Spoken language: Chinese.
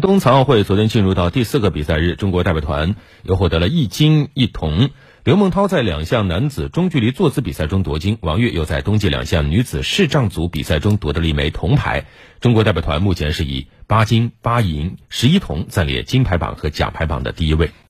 冬残奥会昨天进入到第四个比赛日，中国代表团又获得了一金一铜。刘梦涛在两项男子中距离坐姿比赛中夺金，王悦又在冬季两项女子视障组比赛中夺得了一枚铜牌。中国代表团目前是以八金八银十一铜暂列金牌榜和奖牌榜的第一位。